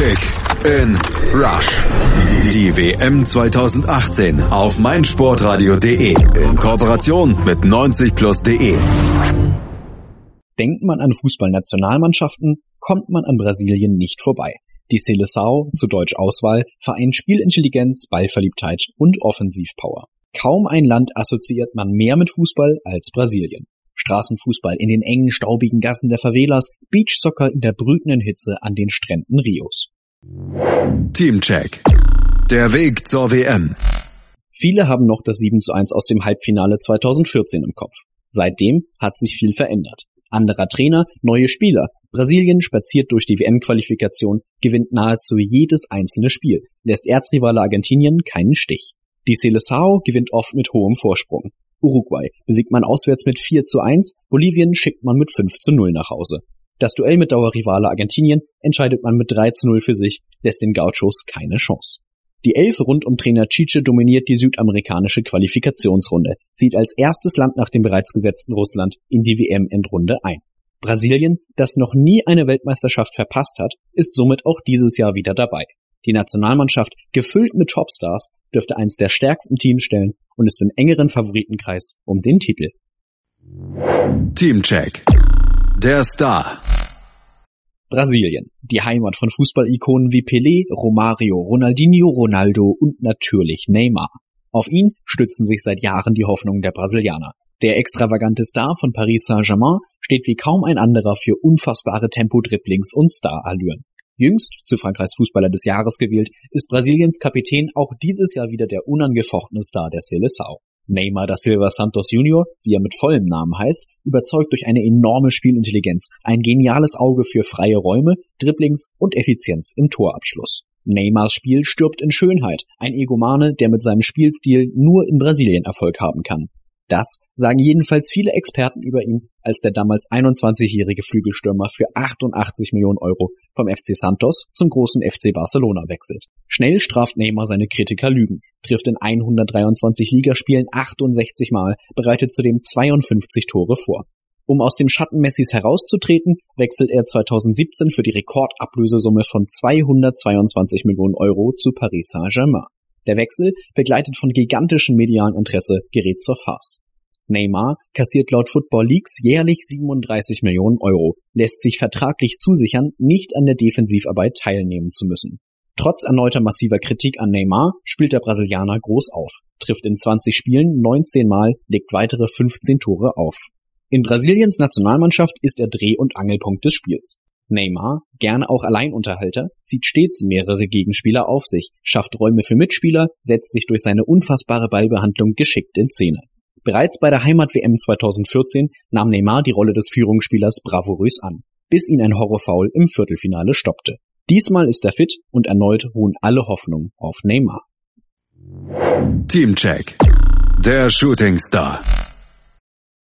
Kick in Rush. Die WM 2018 auf meinsportradio.de in Kooperation mit 90plus.de. Denkt man an Fußballnationalmannschaften, kommt man an Brasilien nicht vorbei. Die Seleção, zu Deutsch Auswahl, vereint Spielintelligenz, Ballverliebtheit und Offensivpower. Kaum ein Land assoziiert man mehr mit Fußball als Brasilien. Straßenfußball in den engen, staubigen Gassen der Favelas, Beachsoccer in der brütenden Hitze an den Stränden Rios. Teamcheck. Der Weg zur WM. Viele haben noch das 7 zu 1 aus dem Halbfinale 2014 im Kopf. Seitdem hat sich viel verändert. Anderer Trainer, neue Spieler. Brasilien spaziert durch die WM-Qualifikation, gewinnt nahezu jedes einzelne Spiel, lässt Erzrivale Argentinien keinen Stich. Die Seleção gewinnt oft mit hohem Vorsprung. Uruguay besiegt man auswärts mit 4 zu 1, Bolivien schickt man mit 5 zu 0 nach Hause. Das Duell mit Dauerrivale Argentinien entscheidet man mit 3 zu 0 für sich, lässt den Gauchos keine Chance. Die Elf rund um Trainer Chiche dominiert die südamerikanische Qualifikationsrunde, zieht als erstes Land nach dem bereits gesetzten Russland in die WM-Endrunde ein. Brasilien, das noch nie eine Weltmeisterschaft verpasst hat, ist somit auch dieses Jahr wieder dabei. Die Nationalmannschaft, gefüllt mit Topstars, dürfte eins der stärksten Teams stellen und ist im engeren Favoritenkreis um den Titel. Teamcheck. Der Star. Brasilien, die Heimat von Fußballikonen wie Pelé, Romario, Ronaldinho, Ronaldo und natürlich Neymar. Auf ihn stützen sich seit Jahren die Hoffnungen der Brasilianer. Der extravagante Star von Paris Saint-Germain steht wie kaum ein anderer für unfassbare Tempo-Dribblings und Star-Allüren. Jüngst zu Frankreichs Fußballer des Jahres gewählt, ist Brasiliens Kapitän auch dieses Jahr wieder der unangefochtene Star der Seleção. Neymar da Silva Santos Junior, wie er mit vollem Namen heißt, überzeugt durch eine enorme Spielintelligenz, ein geniales Auge für freie Räume, Dribblings und Effizienz im Torabschluss. Neymars Spiel stirbt in Schönheit, ein Egomane, der mit seinem Spielstil nur in Brasilien Erfolg haben kann. Das sagen jedenfalls viele Experten über ihn, als der damals 21-jährige Flügelstürmer für 88 Millionen Euro vom FC Santos zum großen FC Barcelona wechselt. Schnell straft Neymar seine Kritiker Lügen, trifft in 123 Ligaspielen 68 Mal, bereitet zudem 52 Tore vor. Um aus dem Schatten Messis herauszutreten, wechselt er 2017 für die Rekordablösesumme von 222 Millionen Euro zu Paris Saint-Germain. Der Wechsel, begleitet von gigantischem medialen Interesse, gerät zur Farce. Neymar kassiert laut Football Leaks jährlich 37 Millionen Euro, lässt sich vertraglich zusichern, nicht an der Defensivarbeit teilnehmen zu müssen. Trotz erneuter massiver Kritik an Neymar spielt der Brasilianer groß auf, trifft in 20 Spielen 19 Mal, legt weitere 15 Tore auf. In Brasiliens Nationalmannschaft ist er Dreh- und Angelpunkt des Spiels. Neymar, gerne auch Alleinunterhalter, zieht stets mehrere Gegenspieler auf sich, schafft Räume für Mitspieler, setzt sich durch seine unfassbare Ballbehandlung geschickt in Szene. Bereits bei der Heimat-WM 2014 nahm Neymar die Rolle des Führungsspielers bravourös an, bis ihn ein Horrorfoul im Viertelfinale stoppte. Diesmal ist er fit und erneut ruhen alle Hoffnungen auf Neymar. Teamcheck. Der Shooting Star.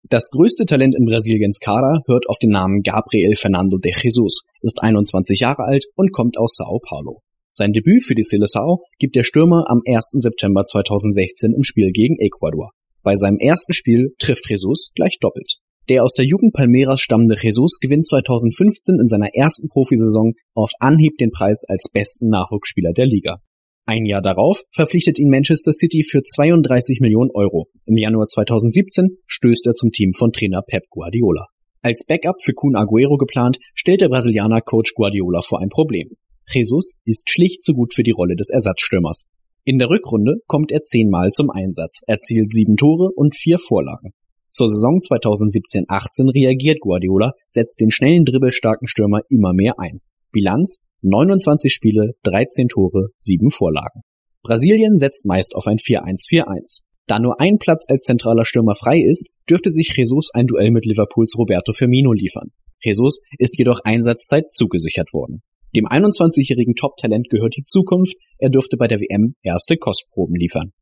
Das größte Talent in Brasiliens Kader hört auf den Namen Gabriel Fernando de Jesus, ist 21 Jahre alt und kommt aus Sao Paulo. Sein Debüt für die Seleção gibt der Stürmer am 1. September 2016 im Spiel gegen Ecuador. Bei seinem ersten Spiel trifft Jesus gleich doppelt. Der aus der Jugend Palmeiras stammende Jesus gewinnt 2015 in seiner ersten Profisaison auf Anhieb den Preis als besten Nachwuchsspieler der Liga. Ein Jahr darauf verpflichtet ihn Manchester City für 32 Millionen Euro. Im Januar 2017 stößt er zum Team von Trainer Pep Guardiola. Als Backup für Kun Aguero geplant, stellt der Brasilianer Coach Guardiola vor ein Problem. Jesus ist schlicht zu gut für die Rolle des Ersatzstürmers. In der Rückrunde kommt er zehnmal zum Einsatz, erzielt sieben Tore und vier Vorlagen. Zur Saison 2017-18 reagiert Guardiola, setzt den schnellen dribbelstarken Stürmer immer mehr ein. Bilanz 29 Spiele, 13 Tore, 7 Vorlagen. Brasilien setzt meist auf ein 4-1-4-1. Da nur ein Platz als zentraler Stürmer frei ist, dürfte sich Jesus ein Duell mit Liverpools Roberto Firmino liefern. Jesus ist jedoch Einsatzzeit zugesichert worden. Dem 21-jährigen Top-Talent gehört die Zukunft, er dürfte bei der WM erste Kostproben liefern.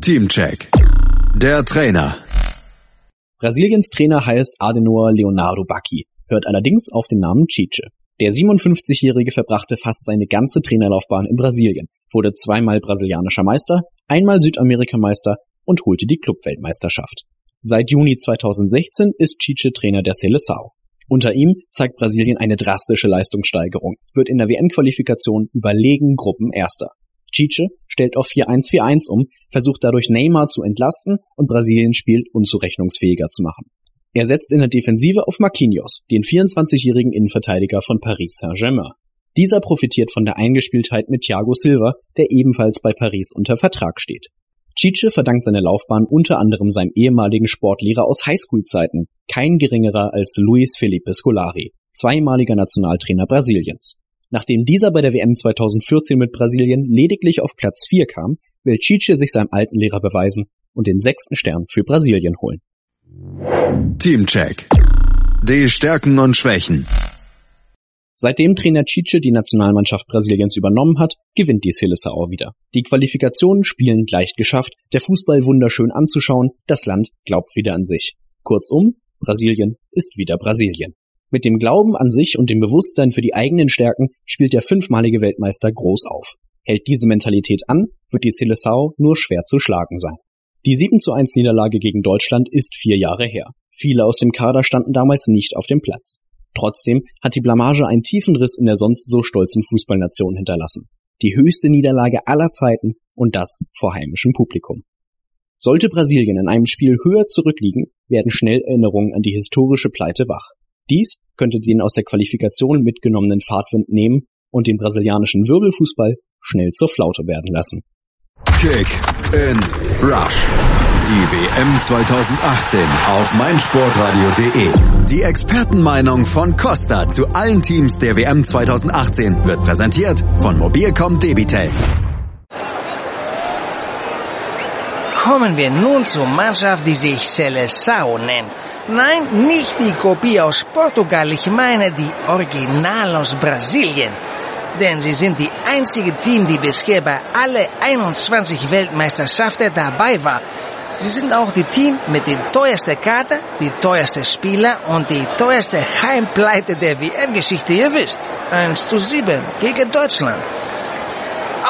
Teamcheck. Der Trainer. Brasiliens Trainer heißt Adenor Leonardo Bacchi, hört allerdings auf den Namen Chiche. Der 57-Jährige verbrachte fast seine ganze Trainerlaufbahn in Brasilien, wurde zweimal brasilianischer Meister, einmal Südamerikameister und holte die Clubweltmeisterschaft. Seit Juni 2016 ist Chiche Trainer der Seleção. Unter ihm zeigt Brasilien eine drastische Leistungssteigerung, wird in der WM-Qualifikation überlegen Gruppenerster. Chiche stellt auf 4-1-4-1 um, versucht dadurch Neymar zu entlasten und Brasilien spielt unzurechnungsfähiger zu machen. Er setzt in der Defensive auf Marquinhos, den 24-jährigen Innenverteidiger von Paris Saint-Germain. Dieser profitiert von der Eingespieltheit mit Thiago Silva, der ebenfalls bei Paris unter Vertrag steht. Chiche verdankt seine Laufbahn unter anderem seinem ehemaligen Sportlehrer aus Highschool-Zeiten, kein geringerer als Luis Felipe Scolari, zweimaliger Nationaltrainer Brasiliens. Nachdem dieser bei der WM 2014 mit Brasilien lediglich auf Platz 4 kam, will Chiche sich seinem alten Lehrer beweisen und den sechsten Stern für Brasilien holen. Teamcheck. Die Stärken und Schwächen. Seitdem Trainer Chiche die Nationalmannschaft Brasiliens übernommen hat, gewinnt die Seleção wieder. Die Qualifikationen spielen leicht geschafft, der Fußball wunderschön anzuschauen, das Land glaubt wieder an sich. Kurzum, Brasilien ist wieder Brasilien. Mit dem Glauben an sich und dem Bewusstsein für die eigenen Stärken spielt der fünfmalige Weltmeister groß auf. Hält diese Mentalität an, wird die Seleção nur schwer zu schlagen sein. Die 7 zu 1 Niederlage gegen Deutschland ist vier Jahre her. Viele aus dem Kader standen damals nicht auf dem Platz. Trotzdem hat die Blamage einen tiefen Riss in der sonst so stolzen Fußballnation hinterlassen. Die höchste Niederlage aller Zeiten und das vor heimischem Publikum. Sollte Brasilien in einem Spiel höher zurückliegen, werden schnell Erinnerungen an die historische Pleite wach. Dies könnte den aus der Qualifikation mitgenommenen Fahrtwind nehmen und den brasilianischen Wirbelfußball schnell zur Flaute werden lassen. Kick in Rush. Die WM 2018 auf meinsportradio.de. Die Expertenmeinung von Costa zu allen Teams der WM 2018 wird präsentiert von Mobilcom Debitel. Kommen wir nun zur Mannschaft, die sich Seleção nennt. Nein, nicht die Kopie aus Portugal, ich meine die Original aus Brasilien denn sie sind die einzige Team, die bisher bei alle 21 Weltmeisterschaften dabei war. Sie sind auch die Team mit den teuersten Karte, die teuerste Spieler und die teuerste Heimpleite der WM-Geschichte, ihr wisst. 1 zu 7 gegen Deutschland.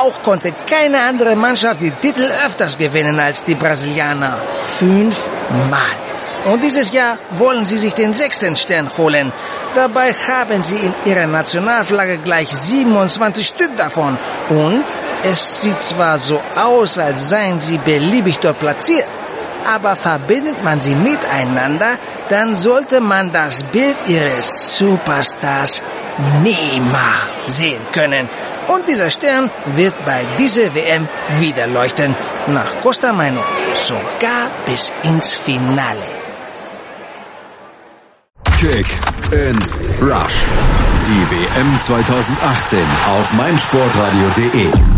Auch konnte keine andere Mannschaft die Titel öfters gewinnen als die Brasilianer. Fünfmal. Und dieses Jahr wollen sie sich den sechsten Stern holen. Dabei haben sie in ihrer Nationalflagge gleich 27 Stück davon. Und es sieht zwar so aus, als seien sie beliebig dort platziert. Aber verbindet man sie miteinander, dann sollte man das Bild ihres Superstars Neymar sehen können. Und dieser Stern wird bei dieser WM wieder leuchten. Nach Costa Meinung sogar bis ins Finale. Kick in Rush. Die WM 2018 auf meinsportradio.de.